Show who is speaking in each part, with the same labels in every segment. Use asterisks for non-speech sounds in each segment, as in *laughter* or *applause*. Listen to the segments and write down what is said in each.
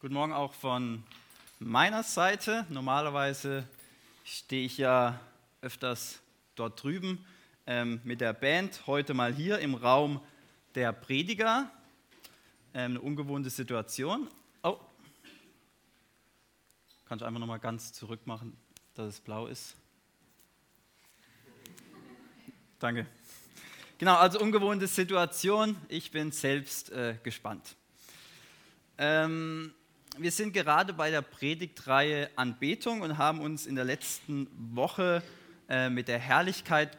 Speaker 1: Guten Morgen auch von meiner Seite. Normalerweise stehe ich ja öfters dort drüben ähm, mit der Band. Heute mal hier im Raum der Prediger. Ähm, eine ungewohnte Situation. Oh, kann ich einfach noch mal ganz zurück machen, dass es blau ist. Danke. Genau, also ungewohnte Situation. Ich bin selbst äh, gespannt. Ähm, wir sind gerade bei der Predigtreihe Anbetung und haben uns in der letzten Woche äh, mit der Herrlichkeit,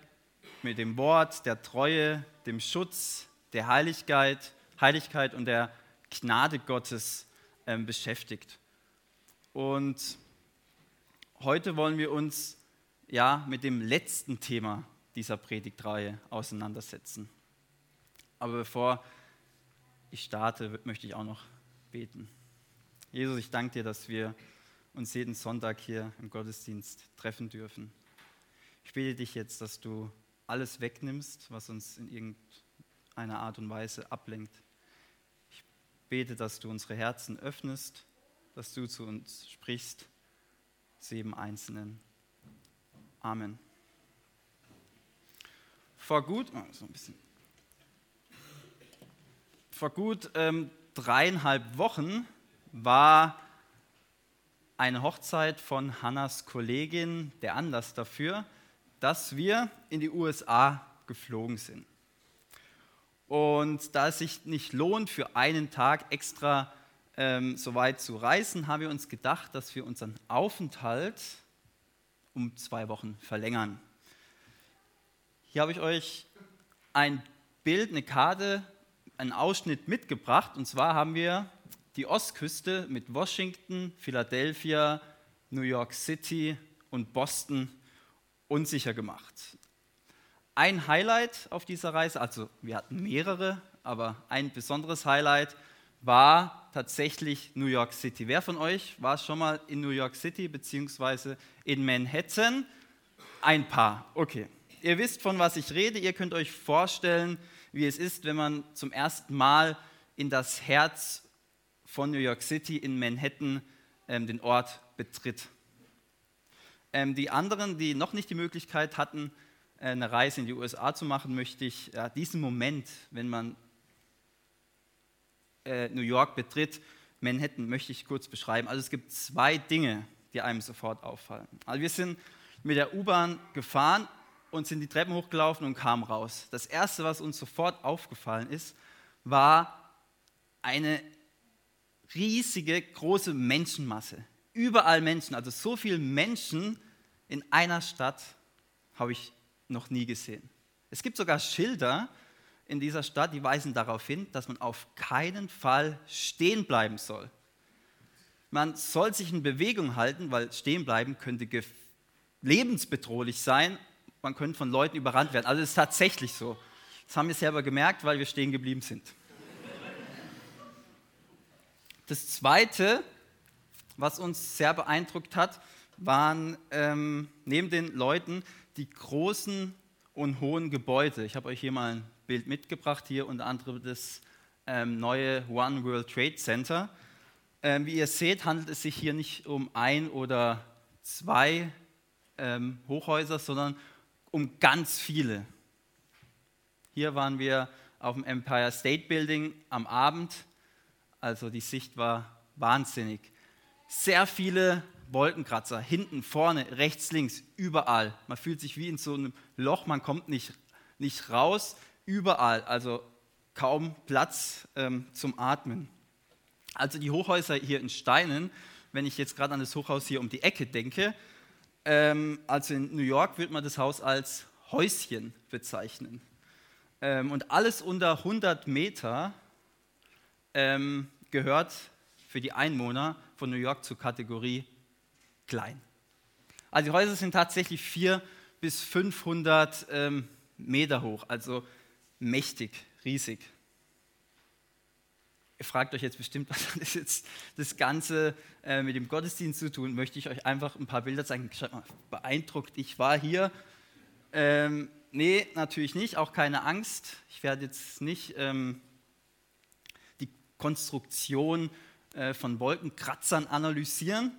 Speaker 1: mit dem Wort, der Treue, dem Schutz, der Heiligkeit, Heiligkeit und der Gnade Gottes äh, beschäftigt. Und heute wollen wir uns ja mit dem letzten Thema dieser Predigtreihe auseinandersetzen. Aber bevor ich starte, möchte ich auch noch beten. Jesus, ich danke dir, dass wir uns jeden Sonntag hier im Gottesdienst treffen dürfen. Ich bitte dich jetzt, dass du alles wegnimmst, was uns in irgendeiner Art und Weise ablenkt. Ich bete, dass du unsere Herzen öffnest, dass du zu uns sprichst, zu jedem Einzelnen. Amen. Vor gut, oh, so ein bisschen, vor gut ähm, dreieinhalb Wochen war eine Hochzeit von Hannas Kollegin der Anlass dafür, dass wir in die USA geflogen sind. Und da es sich nicht lohnt, für einen Tag extra ähm, so weit zu reisen, haben wir uns gedacht, dass wir unseren Aufenthalt um zwei Wochen verlängern. Hier habe ich euch ein Bild, eine Karte, einen Ausschnitt mitgebracht. Und zwar haben wir die Ostküste mit Washington, Philadelphia, New York City und Boston unsicher gemacht. Ein Highlight auf dieser Reise, also wir hatten mehrere, aber ein besonderes Highlight war tatsächlich New York City. Wer von euch war schon mal in New York City beziehungsweise in Manhattan? Ein paar, okay. Ihr wisst, von was ich rede. Ihr könnt euch vorstellen, wie es ist, wenn man zum ersten Mal in das Herz von New York City in Manhattan ähm, den Ort betritt. Ähm, die anderen, die noch nicht die Möglichkeit hatten, äh, eine Reise in die USA zu machen, möchte ich ja, diesen Moment, wenn man äh, New York betritt, Manhattan, möchte ich kurz beschreiben. Also es gibt zwei Dinge, die einem sofort auffallen. Also wir sind mit der U-Bahn gefahren und sind die Treppen hochgelaufen und kamen raus. Das Erste, was uns sofort aufgefallen ist, war eine riesige, große Menschenmasse. Überall Menschen, also so viele Menschen in einer Stadt habe ich noch nie gesehen. Es gibt sogar Schilder in dieser Stadt, die weisen darauf hin, dass man auf keinen Fall stehen bleiben soll. Man soll sich in Bewegung halten, weil stehen bleiben könnte lebensbedrohlich sein. Man könnte von Leuten überrannt werden. Also es ist tatsächlich so. Das haben wir selber gemerkt, weil wir stehen geblieben sind. Das Zweite, was uns sehr beeindruckt hat, waren ähm, neben den Leuten die großen und hohen Gebäude. Ich habe euch hier mal ein Bild mitgebracht, hier unter anderem das ähm, neue One World Trade Center. Ähm, wie ihr seht, handelt es sich hier nicht um ein oder zwei ähm, Hochhäuser, sondern um ganz viele. Hier waren wir auf dem Empire State Building am Abend also die Sicht war wahnsinnig. Sehr viele Wolkenkratzer, hinten, vorne, rechts, links, überall. Man fühlt sich wie in so einem Loch, man kommt nicht, nicht raus, überall. Also kaum Platz ähm, zum Atmen. Also die Hochhäuser hier in Steinen, wenn ich jetzt gerade an das Hochhaus hier um die Ecke denke, ähm, also in New York würde man das Haus als Häuschen bezeichnen. Ähm, und alles unter 100 Meter ähm, gehört für die Einwohner von New York zur Kategorie klein. Also die Häuser sind tatsächlich 400 bis 500 ähm, Meter hoch, also mächtig, riesig. Ihr fragt euch jetzt bestimmt, *laughs* was hat das jetzt das Ganze äh, mit dem Gottesdienst zu tun? Möchte ich euch einfach ein paar Bilder zeigen. Schaut mal, beeindruckt, ich war hier. Ähm, nee, natürlich nicht, auch keine Angst. Ich werde jetzt nicht ähm, Konstruktion äh, von Wolkenkratzern analysieren,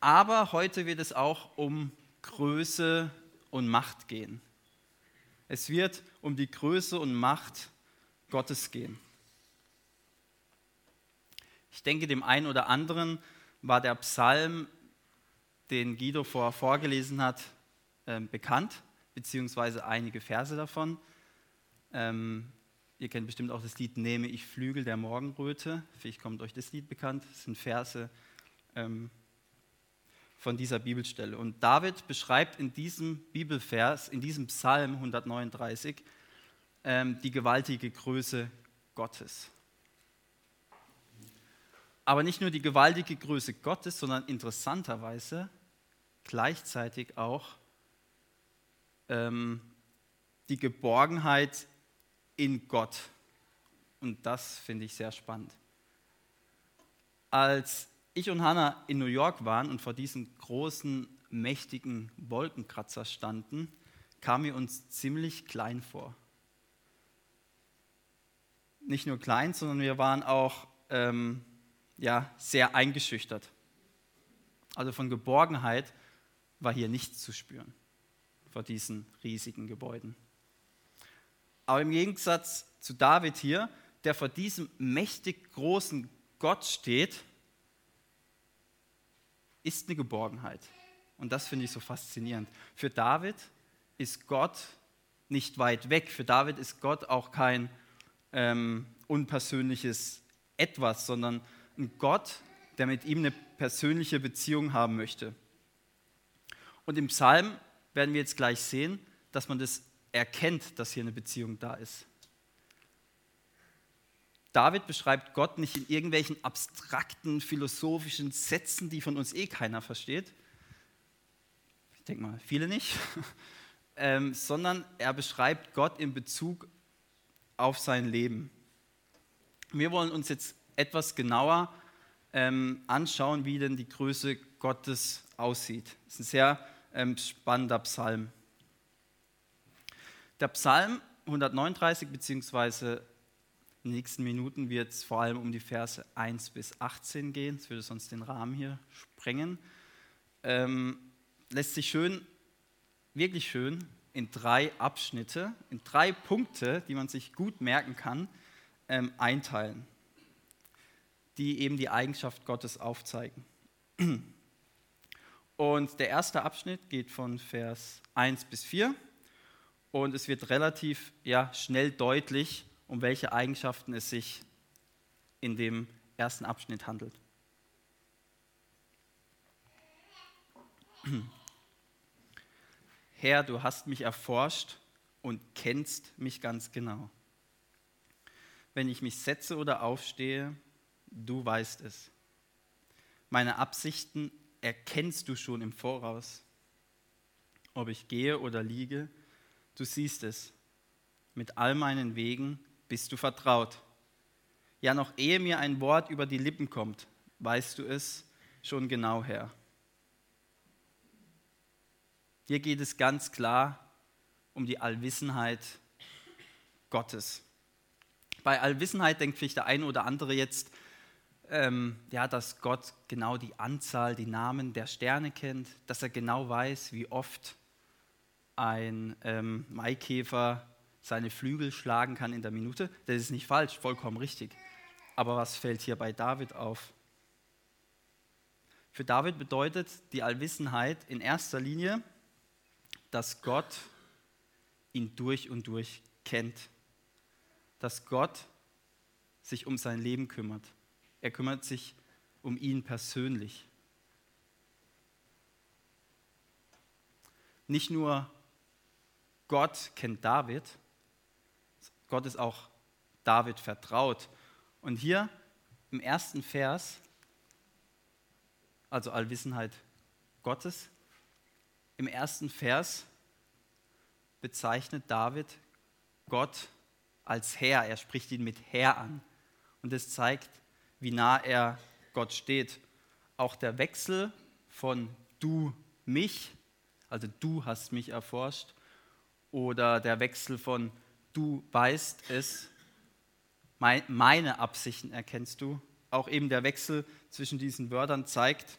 Speaker 1: aber heute wird es auch um Größe und Macht gehen. Es wird um die Größe und Macht Gottes gehen. Ich denke, dem einen oder anderen war der Psalm, den Guido vorher vorgelesen hat, äh, bekannt, beziehungsweise einige Verse davon. Ähm, ihr kennt bestimmt auch das Lied Nehme ich Flügel der Morgenröte. Vielleicht kommt euch das Lied bekannt. Das sind Verse ähm, von dieser Bibelstelle. Und David beschreibt in diesem Bibelvers, in diesem Psalm 139, ähm, die gewaltige Größe Gottes. Aber nicht nur die gewaltige Größe Gottes, sondern interessanterweise gleichzeitig auch ähm, die Geborgenheit in Gott. Und das finde ich sehr spannend. Als ich und Hannah in New York waren und vor diesem großen, mächtigen Wolkenkratzer standen, kam mir uns ziemlich klein vor. Nicht nur klein, sondern wir waren auch ähm, ja, sehr eingeschüchtert. Also von Geborgenheit war hier nichts zu spüren vor diesen riesigen Gebäuden. Aber im Gegensatz zu David hier, der vor diesem mächtig großen Gott steht, ist eine Geborgenheit. Und das finde ich so faszinierend. Für David ist Gott nicht weit weg. Für David ist Gott auch kein ähm, unpersönliches Etwas, sondern ein Gott, der mit ihm eine persönliche Beziehung haben möchte. Und im Psalm werden wir jetzt gleich sehen, dass man das erkennt, dass hier eine Beziehung da ist. David beschreibt Gott nicht in irgendwelchen abstrakten philosophischen Sätzen, die von uns eh keiner versteht. Ich denke mal, viele nicht. *laughs* ähm, sondern er beschreibt Gott in Bezug auf sein Leben. Wir wollen uns jetzt etwas genauer ähm, anschauen, wie denn die Größe Gottes aussieht. Das ist ein sehr ähm, spannender Psalm. Der Psalm 139 beziehungsweise in den nächsten Minuten wird es vor allem um die Verse 1 bis 18 gehen. Das würde sonst den Rahmen hier sprengen. Ähm, lässt sich schön, wirklich schön, in drei Abschnitte, in drei Punkte, die man sich gut merken kann, ähm, einteilen, die eben die Eigenschaft Gottes aufzeigen. Und der erste Abschnitt geht von Vers 1 bis 4 und es wird relativ ja, schnell deutlich, um welche Eigenschaften es sich in dem ersten Abschnitt handelt. *clears throat* Herr, du hast mich erforscht und kennst mich ganz genau. Wenn ich mich setze oder aufstehe, du weißt es. Meine Absichten erkennst du schon im Voraus. Ob ich gehe oder liege, du siehst es. Mit all meinen Wegen bist du vertraut. Ja, noch ehe mir ein Wort über die Lippen kommt, weißt du es schon genau her. Hier geht es ganz klar um die Allwissenheit Gottes. Bei Allwissenheit denkt vielleicht der eine oder andere jetzt, ähm, ja, dass Gott genau die Anzahl, die Namen der Sterne kennt, dass er genau weiß, wie oft ein ähm, Maikäfer seine Flügel schlagen kann in der Minute. Das ist nicht falsch, vollkommen richtig. Aber was fällt hier bei David auf? Für David bedeutet die Allwissenheit in erster Linie, dass Gott ihn durch und durch kennt. Dass Gott sich um sein Leben kümmert. Er kümmert sich um ihn persönlich. Nicht nur Gott kennt David, Gott ist auch David vertraut. Und hier im ersten Vers, also Allwissenheit Gottes, im ersten Vers bezeichnet David Gott als Herr. Er spricht ihn mit Herr an. Und es zeigt, wie nah er Gott steht. Auch der Wechsel von du mich, also du hast mich erforscht, oder der Wechsel von du weißt es, meine Absichten erkennst du, auch eben der Wechsel zwischen diesen Wörtern zeigt,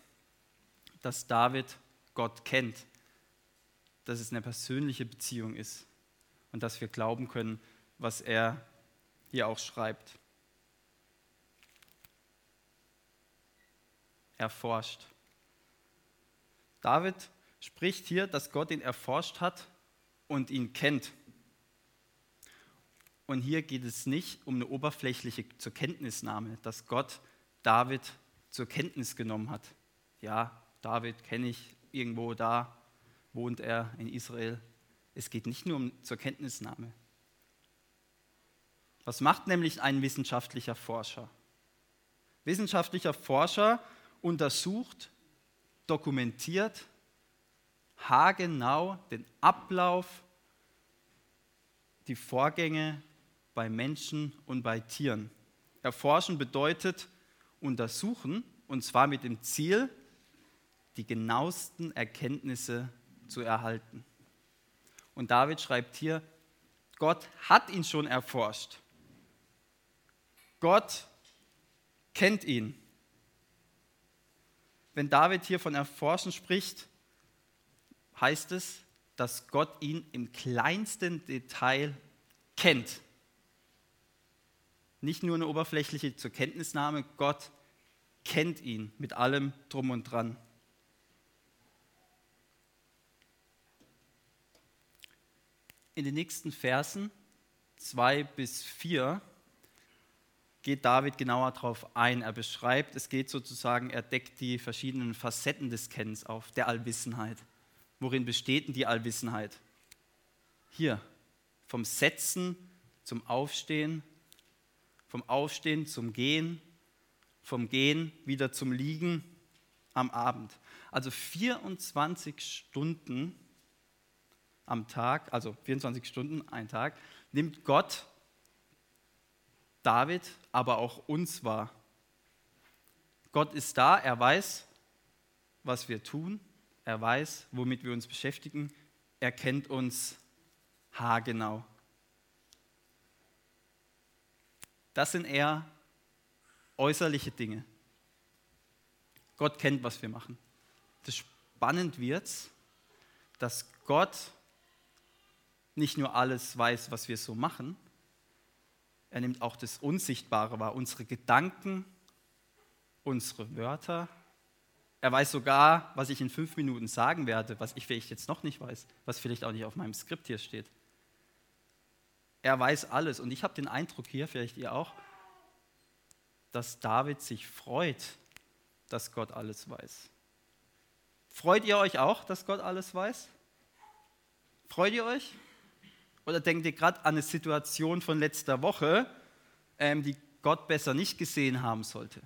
Speaker 1: dass David Gott kennt, dass es eine persönliche Beziehung ist und dass wir glauben können, was er hier auch schreibt. Erforscht. David spricht hier, dass Gott ihn erforscht hat und ihn kennt. Und hier geht es nicht um eine oberflächliche zur Kenntnisnahme, dass Gott David zur Kenntnis genommen hat. Ja, David kenne ich irgendwo da, wohnt er in Israel. Es geht nicht nur um zur Kenntnisnahme. Was macht nämlich ein wissenschaftlicher Forscher? Wissenschaftlicher Forscher untersucht, dokumentiert haargenau den Ablauf, die Vorgänge bei Menschen und bei Tieren. Erforschen bedeutet untersuchen, und zwar mit dem Ziel, die genauesten Erkenntnisse zu erhalten. Und David schreibt hier, Gott hat ihn schon erforscht. Gott kennt ihn. Wenn David hier von Erforschen spricht, heißt es, dass Gott ihn im kleinsten Detail kennt. Nicht nur eine oberflächliche zur Kenntnisnahme, Gott kennt ihn mit allem drum und dran. In den nächsten Versen 2 bis 4 geht David genauer darauf ein. Er beschreibt, es geht sozusagen, er deckt die verschiedenen Facetten des Kennens auf, der Allwissenheit. Worin besteht denn die Allwissenheit? Hier, vom Setzen zum Aufstehen, vom Aufstehen zum Gehen, vom Gehen wieder zum Liegen am Abend. Also 24 Stunden am Tag, also 24 Stunden, ein Tag, nimmt Gott David, aber auch uns wahr. Gott ist da, er weiß, was wir tun, er weiß, womit wir uns beschäftigen, er kennt uns haargenau. Das sind eher äußerliche Dinge. Gott kennt, was wir machen. Das spannend wird, dass Gott nicht nur alles weiß, was wir so machen, er nimmt auch das Unsichtbare wahr, unsere Gedanken, unsere Wörter. Er weiß sogar, was ich in fünf Minuten sagen werde, was ich vielleicht jetzt noch nicht weiß, was vielleicht auch nicht auf meinem Skript hier steht. Er weiß alles. Und ich habe den Eindruck hier, vielleicht ihr auch, dass David sich freut, dass Gott alles weiß. Freut ihr euch auch, dass Gott alles weiß? Freut ihr euch? Oder denkt ihr gerade an eine Situation von letzter Woche, ähm, die Gott besser nicht gesehen haben sollte?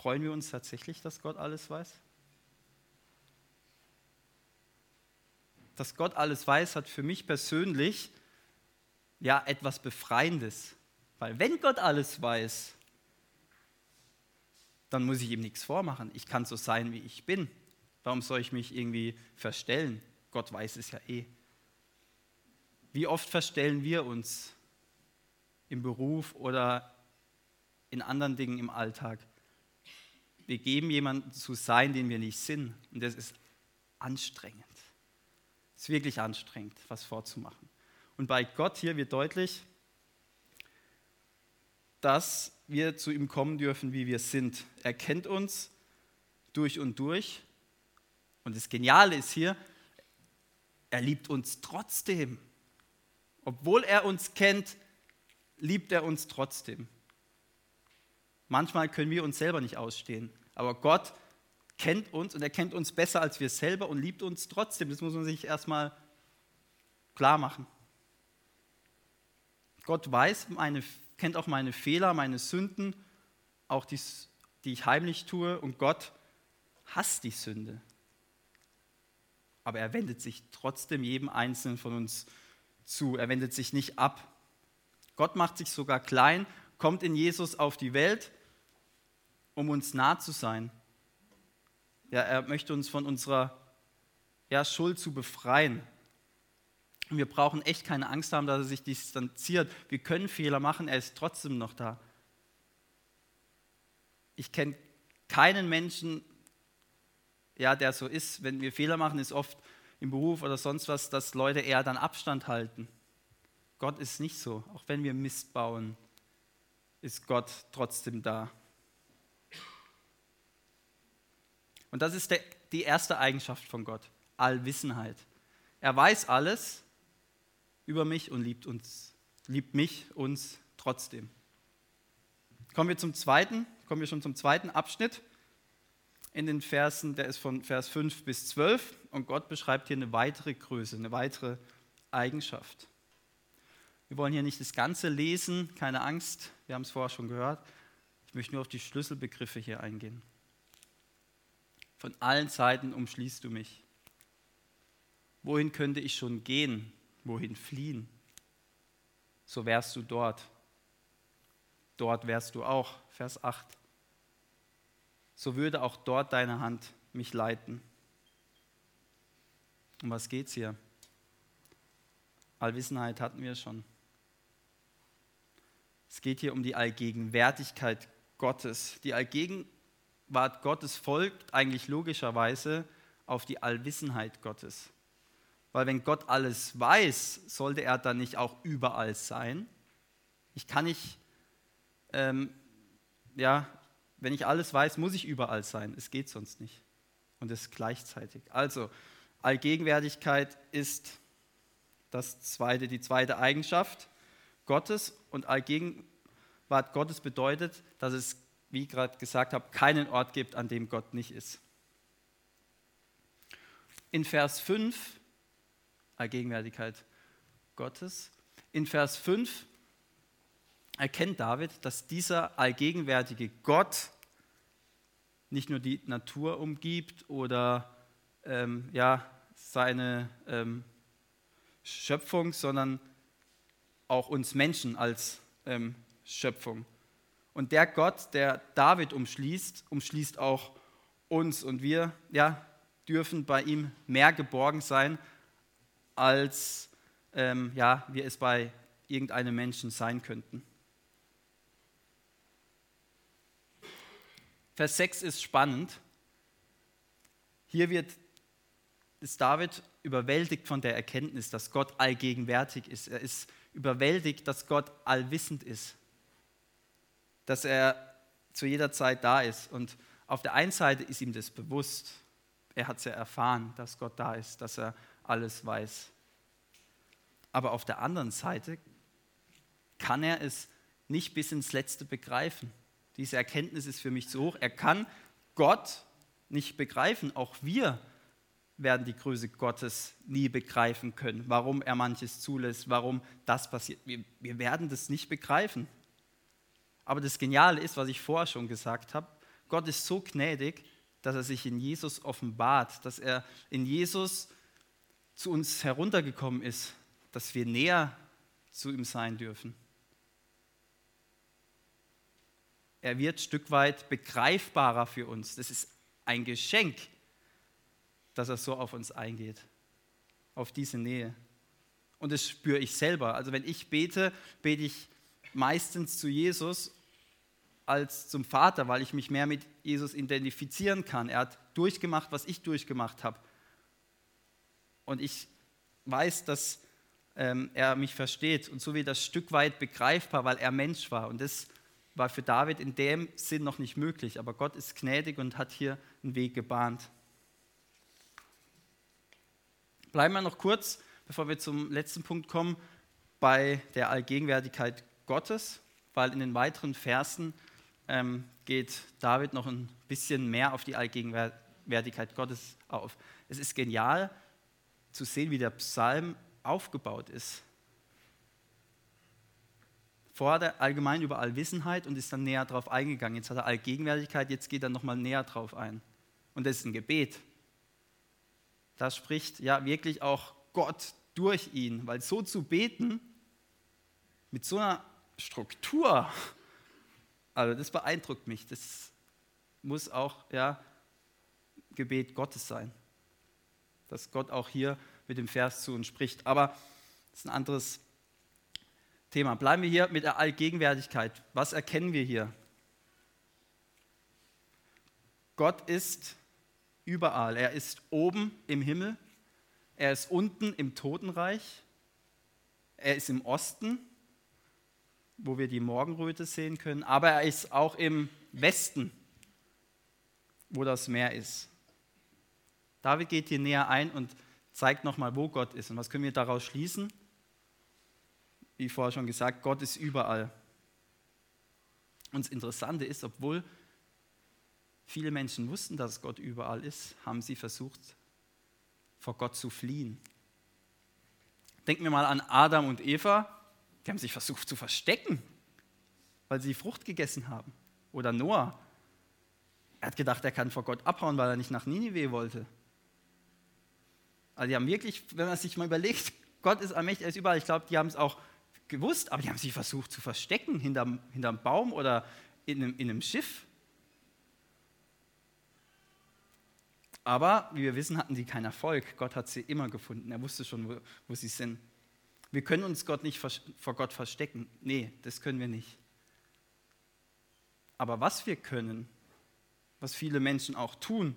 Speaker 1: Freuen wir uns tatsächlich, dass Gott alles weiß? Dass Gott alles weiß, hat für mich persönlich ja etwas Befreiendes. Weil wenn Gott alles weiß, dann muss ich ihm nichts vormachen. Ich kann so sein, wie ich bin. Warum soll ich mich irgendwie verstellen? Gott weiß es ja eh. Wie oft verstellen wir uns im Beruf oder in anderen Dingen im Alltag? Wir geben jemanden zu sein, den wir nicht sind. Und das ist anstrengend. Es ist wirklich anstrengend, was vorzumachen. Und bei Gott hier wird deutlich, dass wir zu ihm kommen dürfen, wie wir sind. Er kennt uns durch und durch. Und das Geniale ist hier, er liebt uns trotzdem. Obwohl er uns kennt, liebt er uns trotzdem. Manchmal können wir uns selber nicht ausstehen, aber Gott kennt uns und er kennt uns besser als wir selber und liebt uns trotzdem. Das muss man sich erstmal klar machen. Gott weiß, meine, kennt auch meine Fehler, meine Sünden, auch die, die ich heimlich tue und Gott hasst die Sünde. Aber er wendet sich trotzdem jedem Einzelnen von uns zu. Er wendet sich nicht ab. Gott macht sich sogar klein, kommt in Jesus auf die Welt, um uns nah zu sein. Ja, er möchte uns von unserer ja, Schuld zu befreien. Und wir brauchen echt keine Angst haben, dass er sich distanziert. Wir können Fehler machen, er ist trotzdem noch da. Ich kenne keinen Menschen, ja, der so ist. Wenn wir Fehler machen, ist oft im Beruf oder sonst was, dass Leute eher dann Abstand halten. Gott ist nicht so. Auch wenn wir Mist bauen, ist Gott trotzdem da. Und das ist der, die erste Eigenschaft von Gott, Allwissenheit. Er weiß alles über mich und liebt uns, liebt mich, uns trotzdem. Kommen wir zum zweiten, kommen wir schon zum zweiten Abschnitt in den Versen, der ist von Vers 5 bis 12 und Gott beschreibt hier eine weitere Größe, eine weitere Eigenschaft. Wir wollen hier nicht das Ganze lesen, keine Angst, wir haben es vorher schon gehört. Ich möchte nur auf die Schlüsselbegriffe hier eingehen. Von allen Seiten umschließt du mich. Wohin könnte ich schon gehen? Wohin fliehen? So wärst du dort. Dort wärst du auch. Vers 8. So würde auch dort deine Hand mich leiten. Um was geht es hier? Allwissenheit hatten wir schon. Es geht hier um die Allgegenwärtigkeit Gottes. Die Allgegenwärtigkeit Gegenwart Gottes folgt eigentlich logischerweise auf die Allwissenheit Gottes. Weil wenn Gott alles weiß, sollte er dann nicht auch überall sein? Ich kann nicht, ähm, ja, wenn ich alles weiß, muss ich überall sein. Es geht sonst nicht. Und es gleichzeitig. Also, Allgegenwärtigkeit ist das zweite, die zweite Eigenschaft Gottes. Und Allgegenwart Gottes bedeutet, dass es wie ich gerade gesagt habe, keinen Ort gibt, an dem Gott nicht ist. In Vers 5, Allgegenwärtigkeit Gottes, in Vers 5 erkennt David, dass dieser allgegenwärtige Gott nicht nur die Natur umgibt oder ähm, ja, seine ähm, Schöpfung, sondern auch uns Menschen als ähm, Schöpfung. Und der Gott, der David umschließt, umschließt auch uns. Und wir ja, dürfen bei ihm mehr geborgen sein, als ähm, ja, wir es bei irgendeinem Menschen sein könnten. Vers 6 ist spannend. Hier wird ist David überwältigt von der Erkenntnis, dass Gott allgegenwärtig ist. Er ist überwältigt, dass Gott allwissend ist dass er zu jeder Zeit da ist. Und auf der einen Seite ist ihm das bewusst. Er hat es ja erfahren, dass Gott da ist, dass er alles weiß. Aber auf der anderen Seite kann er es nicht bis ins Letzte begreifen. Diese Erkenntnis ist für mich zu hoch. Er kann Gott nicht begreifen. Auch wir werden die Größe Gottes nie begreifen können, warum er manches zulässt, warum das passiert. Wir, wir werden das nicht begreifen. Aber das Geniale ist, was ich vorher schon gesagt habe, Gott ist so gnädig, dass er sich in Jesus offenbart, dass er in Jesus zu uns heruntergekommen ist, dass wir näher zu ihm sein dürfen. Er wird ein Stück weit begreifbarer für uns. Das ist ein Geschenk, dass er so auf uns eingeht, auf diese Nähe. Und das spüre ich selber. Also wenn ich bete, bete ich meistens zu Jesus als zum Vater, weil ich mich mehr mit Jesus identifizieren kann. Er hat durchgemacht, was ich durchgemacht habe. Und ich weiß, dass ähm, er mich versteht. Und so wird das Stück weit begreifbar, weil er Mensch war. Und das war für David in dem Sinn noch nicht möglich. Aber Gott ist gnädig und hat hier einen Weg gebahnt. Bleiben wir noch kurz, bevor wir zum letzten Punkt kommen, bei der Allgegenwärtigkeit Gottes, weil in den weiteren Versen ähm, geht David noch ein bisschen mehr auf die Allgegenwärtigkeit Gottes auf. Es ist genial zu sehen, wie der Psalm aufgebaut ist. Vorher allgemein über Allwissenheit und ist dann näher darauf eingegangen. Jetzt hat er Allgegenwärtigkeit, jetzt geht er nochmal näher drauf ein. Und das ist ein Gebet. Da spricht ja wirklich auch Gott durch ihn, weil so zu beten, mit so einer Struktur, also das beeindruckt mich. Das muss auch ja, Gebet Gottes sein. Dass Gott auch hier mit dem Vers zu uns spricht. Aber das ist ein anderes Thema. Bleiben wir hier mit der Allgegenwärtigkeit. Was erkennen wir hier? Gott ist überall. Er ist oben im Himmel, er ist unten im Totenreich, er ist im Osten, wo wir die Morgenröte sehen können, aber er ist auch im Westen, wo das Meer ist. David geht hier näher ein und zeigt nochmal, wo Gott ist. Und was können wir daraus schließen? Wie vorher schon gesagt, Gott ist überall. Und das Interessante ist, obwohl viele Menschen wussten, dass Gott überall ist, haben sie versucht, vor Gott zu fliehen. Denken wir mal an Adam und Eva, die haben sich versucht zu verstecken, weil sie Frucht gegessen haben. Oder Noah, er hat gedacht, er kann vor Gott abhauen, weil er nicht nach Ninive wollte. Also die haben wirklich, wenn man sich mal überlegt, *laughs* Gott ist allmächtig, er ist überall. Ich glaube, die haben es auch gewusst, aber die haben sich versucht zu verstecken hinterm, hinterm Baum oder in einem, in einem Schiff. Aber wie wir wissen, hatten die keinen Erfolg. Gott hat sie immer gefunden. Er wusste schon, wo, wo sie sind. Wir können uns Gott nicht vor Gott verstecken. Nee, das können wir nicht. Aber was wir können, was viele Menschen auch tun,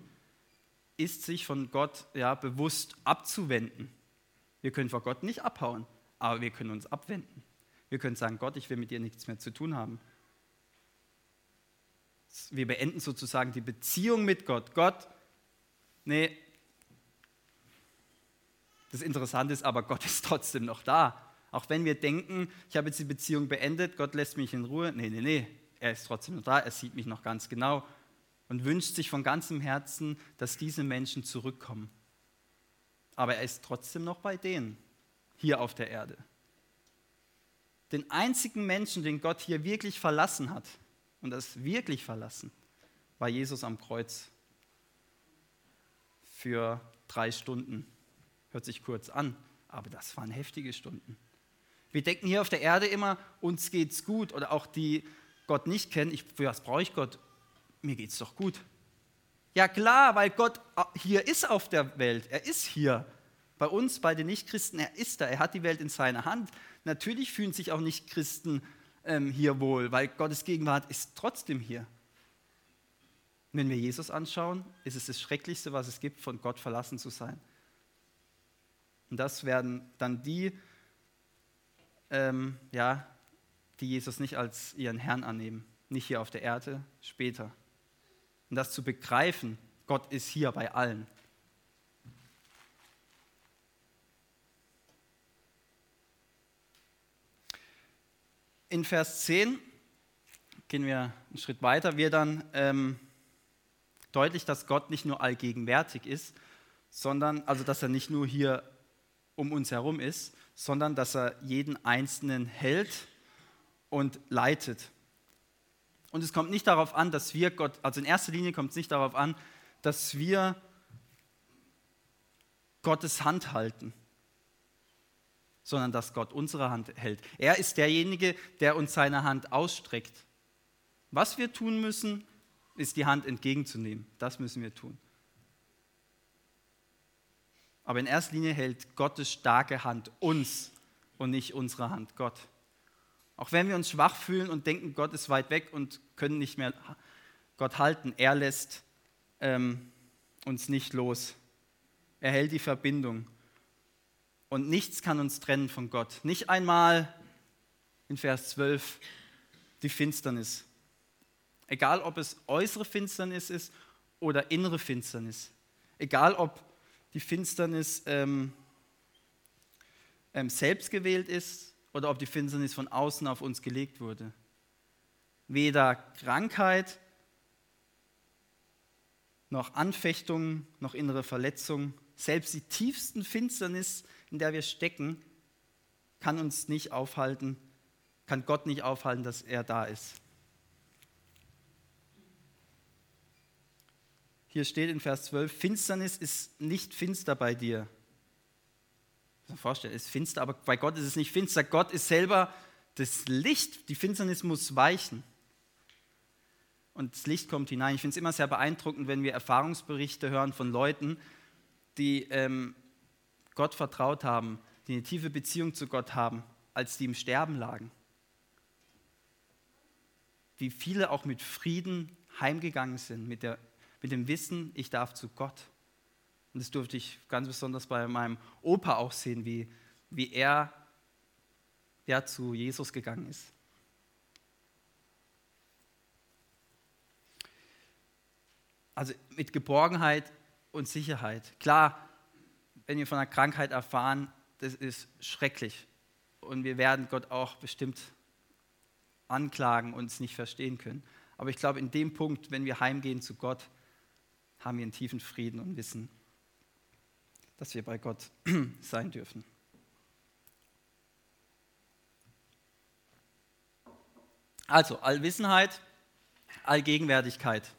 Speaker 1: ist, sich von Gott ja, bewusst abzuwenden. Wir können vor Gott nicht abhauen, aber wir können uns abwenden. Wir können sagen, Gott, ich will mit dir nichts mehr zu tun haben. Wir beenden sozusagen die Beziehung mit Gott. Gott, nee, das Interessante ist aber, Gott *laughs* ist trotzdem noch da. Auch wenn wir denken, ich habe jetzt die Beziehung beendet, Gott lässt mich in Ruhe. Nee, nee, nee, er ist trotzdem noch da, er sieht mich noch ganz genau und wünscht sich von ganzem Herzen, dass diese Menschen zurückkommen. Aber er ist trotzdem noch bei denen, hier auf der Erde. Den einzigen Menschen, den Gott hier wirklich verlassen hat, und das wirklich verlassen, war Jesus am Kreuz. Für drei Stunden. Hört sich kurz an, aber das waren heftige Stunden. Wir denken hier auf der Erde immer, uns geht's gut, oder auch die Gott nicht kennen, ich, für was brauche ich Gott? mir geht es doch gut. Ja klar, weil Gott hier ist auf der Welt. Er ist hier. Bei uns, bei den Nichtchristen, er ist da. Er hat die Welt in seiner Hand. Natürlich fühlen sich auch Nichtchristen ähm, hier wohl, weil Gottes Gegenwart ist trotzdem hier. Wenn wir Jesus anschauen, ist es das Schrecklichste, was es gibt, von Gott verlassen zu sein. Und das werden dann die, ähm, ja, die Jesus nicht als ihren Herrn annehmen. Nicht hier auf der Erde, später und das zu begreifen, Gott ist hier bei allen. In Vers 10 gehen wir einen Schritt weiter, wird dann ähm, deutlich, dass Gott nicht nur allgegenwärtig ist, sondern, also dass er nicht nur hier um uns herum ist, sondern dass er jeden Einzelnen hält und leitet. Und es kommt nicht darauf an, dass wir Gott, also in erster Linie kommt es nicht darauf an, dass wir Gottes Hand halten, sondern dass Gott unsere Hand hält. Er ist derjenige, der uns seine Hand ausstreckt. Was wir tun müssen, ist die Hand entgegenzunehmen. Das müssen wir tun. Aber in erster Linie hält Gottes starke Hand uns und nicht unsere Hand Gott. Auch wenn wir uns schwach fühlen und denken, Gott ist weit weg und können nicht mehr Gott halten, er lässt ähm, uns nicht los. Er hält die Verbindung. Und nichts kann uns trennen von Gott. Nicht einmal in Vers 12 die Finsternis. Egal, ob es äußere Finsternis ist oder innere Finsternis. Egal, ob die Finsternis ähm, ähm, selbst gewählt ist oder ob die Finsternis von außen auf uns gelegt wurde. Weder Krankheit, noch Anfechtungen, noch innere Verletzungen, selbst die tiefsten Finsternis, in der wir stecken, kann uns nicht aufhalten, kann Gott nicht aufhalten, dass er da ist. Hier steht in Vers 12, Finsternis ist nicht finster bei dir, muss vorstellen, es ist finster, aber bei Gott ist es nicht finster. Gott ist selber das Licht. Die Finsternis muss weichen. Und das Licht kommt hinein. Ich finde es immer sehr beeindruckend, wenn wir Erfahrungsberichte hören von Leuten, die ähm, Gott vertraut haben, die eine tiefe Beziehung zu Gott haben, als die im Sterben lagen. Wie viele auch mit Frieden heimgegangen sind, mit, der, mit dem Wissen, ich darf zu Gott. Und das durfte ich ganz besonders bei meinem Opa auch sehen, wie, wie er ja, zu Jesus gegangen ist. Also mit Geborgenheit und Sicherheit. Klar, wenn wir von einer Krankheit erfahren, das ist schrecklich. Und wir werden Gott auch bestimmt anklagen und es nicht verstehen können. Aber ich glaube, in dem Punkt, wenn wir heimgehen zu Gott, haben wir einen tiefen Frieden und wissen, dass wir bei Gott *clears throat* sein dürfen. Also Allwissenheit, Allgegenwärtigkeit.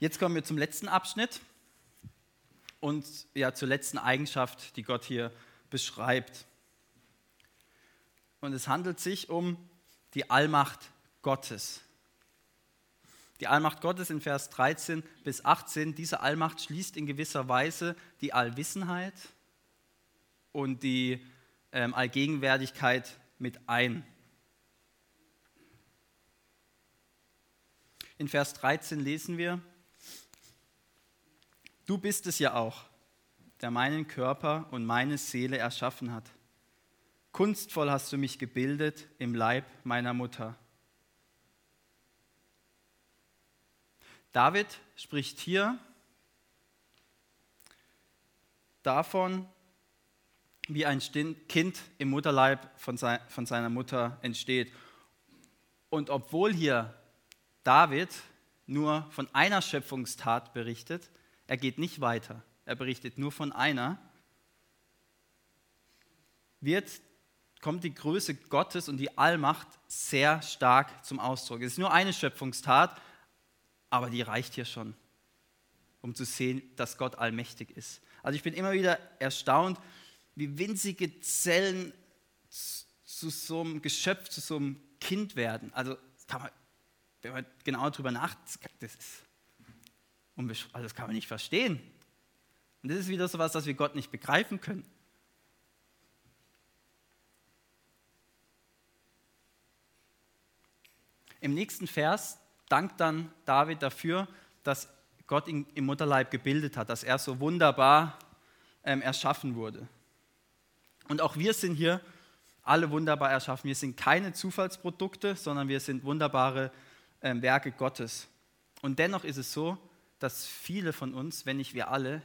Speaker 1: Jetzt kommen wir zum letzten Abschnitt und ja zur letzten Eigenschaft, die Gott hier beschreibt. Und es handelt sich um die Allmacht Gottes. Die Allmacht Gottes in Vers 13 bis 18, diese Allmacht schließt in gewisser Weise die Allwissenheit und die ähm, Allgegenwärtigkeit mit ein. In Vers 13 lesen wir, Du bist es ja auch, der meinen Körper und meine Seele erschaffen hat. Kunstvoll hast du mich gebildet im Leib meiner Mutter. David spricht hier davon, wie ein Kind im Mutterleib von seiner Mutter entsteht. Und obwohl hier David nur von einer Schöpfungstat berichtet, er geht nicht weiter, er berichtet nur von einer, wird, kommt die Größe Gottes und die Allmacht sehr stark zum Ausdruck. Es ist nur eine Schöpfungstat, aber die reicht hier schon, um zu sehen, dass Gott allmächtig ist. Also ich bin immer wieder erstaunt, wie winzige Zellen zu so einem Geschöpf, zu so einem Kind werden. Also kann man, wenn man genau darüber nachdenkt, das ist also das kann man nicht verstehen. Und das ist wieder so etwas, das wir Gott nicht begreifen können. Im nächsten Vers dankt dann David dafür, dass Gott ihn im Mutterleib gebildet hat, dass er so wunderbar ähm, erschaffen wurde. Und auch wir sind hier alle wunderbar erschaffen. Wir sind keine Zufallsprodukte, sondern wir sind wunderbare ähm, Werke Gottes. Und dennoch ist es so, dass viele von uns, wenn nicht wir alle,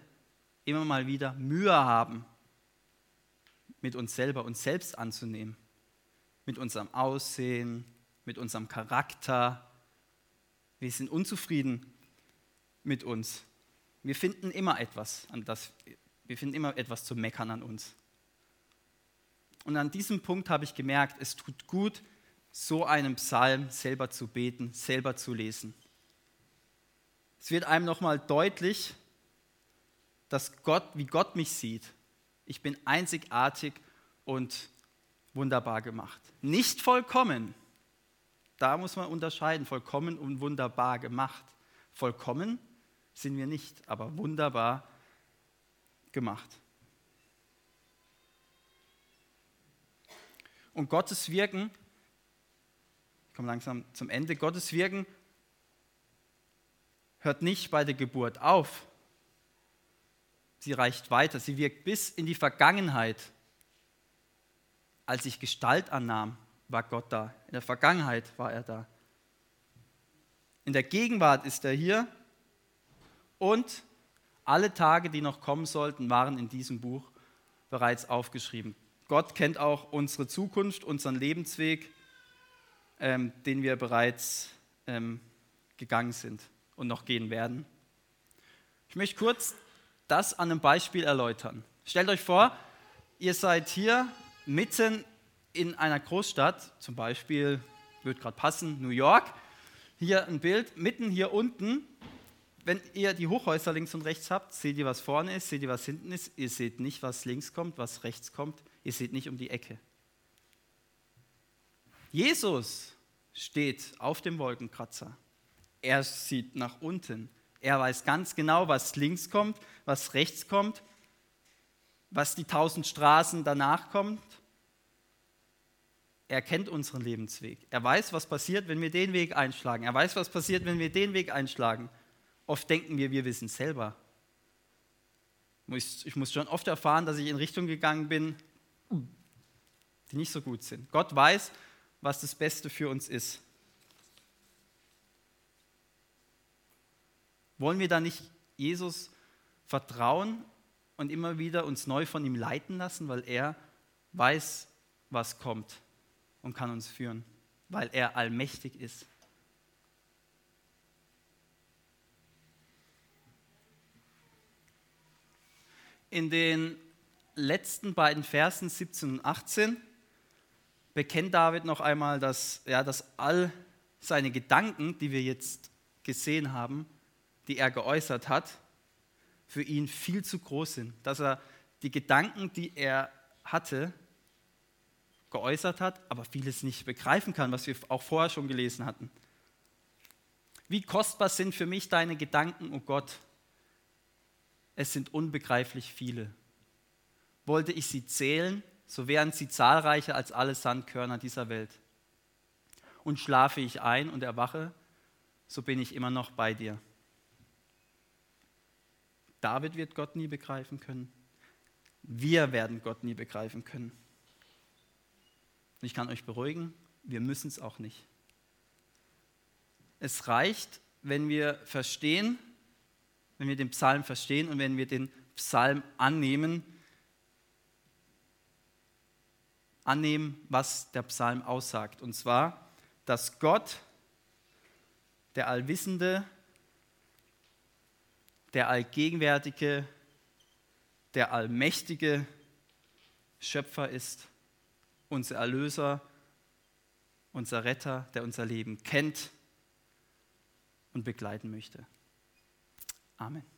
Speaker 1: immer mal wieder Mühe haben, mit uns selber, uns selbst anzunehmen. Mit unserem Aussehen, mit unserem Charakter. Wir sind unzufrieden mit uns. Wir finden immer etwas, an das, wir finden immer etwas zu meckern an uns. Und an diesem Punkt habe ich gemerkt, es tut gut, so einen Psalm selber zu beten, selber zu lesen. Es wird einem nochmal deutlich, dass Gott, wie Gott mich sieht. Ich bin einzigartig und wunderbar gemacht. Nicht vollkommen. Da muss man unterscheiden, vollkommen und wunderbar gemacht. Vollkommen sind wir nicht, aber wunderbar gemacht. Und Gottes Wirken, ich komme langsam zum Ende, Gottes Wirken hört nicht bei der Geburt auf. Sie reicht weiter. Sie wirkt bis in die Vergangenheit. Als ich Gestalt annahm, war Gott da. In der Vergangenheit war er da. In der Gegenwart ist er hier. Und alle Tage, die noch kommen sollten, waren in diesem Buch bereits aufgeschrieben. Gott kennt auch unsere Zukunft, unseren Lebensweg, ähm, den wir bereits ähm, gegangen sind und noch gehen werden. Ich möchte kurz das an einem Beispiel erläutern. Stellt euch vor, ihr seid hier mitten in einer Großstadt, zum Beispiel, wird gerade passen, New York. Hier ein Bild, mitten hier unten. Wenn ihr die Hochhäuser links und rechts habt, seht ihr, was vorne ist, seht ihr, was hinten ist. Ihr seht nicht, was links kommt, was rechts kommt. Ihr seht nicht um die Ecke. Jesus steht auf dem Wolkenkratzer. Er sieht nach unten. Er weiß ganz genau, was links kommt, was rechts kommt, was die tausend Straßen danach kommt. Er kennt unseren Lebensweg. Er weiß, was passiert, wenn wir den Weg einschlagen. Er weiß, was passiert, wenn wir den Weg einschlagen. Oft denken wir, wir wissen es selber. Ich muss schon oft erfahren, dass ich in Richtungen gegangen bin, die nicht so gut sind. Gott weiß, was das Beste für uns ist. Wollen wir da nicht Jesus vertrauen und immer wieder uns neu von ihm leiten lassen, weil er weiß, was kommt und kann uns führen, weil er allmächtig ist. In den letzten beiden Versen 17 und 18 bekennt David noch einmal, dass, ja, dass all seine Gedanken, die wir jetzt gesehen haben, die er geäußert hat, für ihn viel zu groß sind. Dass er die Gedanken, die er hatte, geäußert hat, aber vieles nicht begreifen kann, was wir auch vorher schon gelesen hatten. Wie kostbar sind für mich deine Gedanken, oh Gott? Es sind unbegreiflich viele. Wollte ich sie zählen, so wären sie zahlreicher als alle Sandkörner dieser Welt. Und schlafe ich ein und erwache, so bin ich immer noch bei dir. David wird Gott nie begreifen können. Wir werden Gott nie begreifen können. Und ich kann euch beruhigen, wir müssen es auch nicht. Es reicht, wenn wir verstehen, wenn wir den Psalm verstehen und wenn wir den Psalm annehmen, annehmen, was der Psalm aussagt. Und zwar, dass Gott, der Allwissende, der Allgegenwärtige, der allmächtige Schöpfer ist, unser Erlöser, unser Retter, der unser Leben kennt und begleiten möchte. Amen.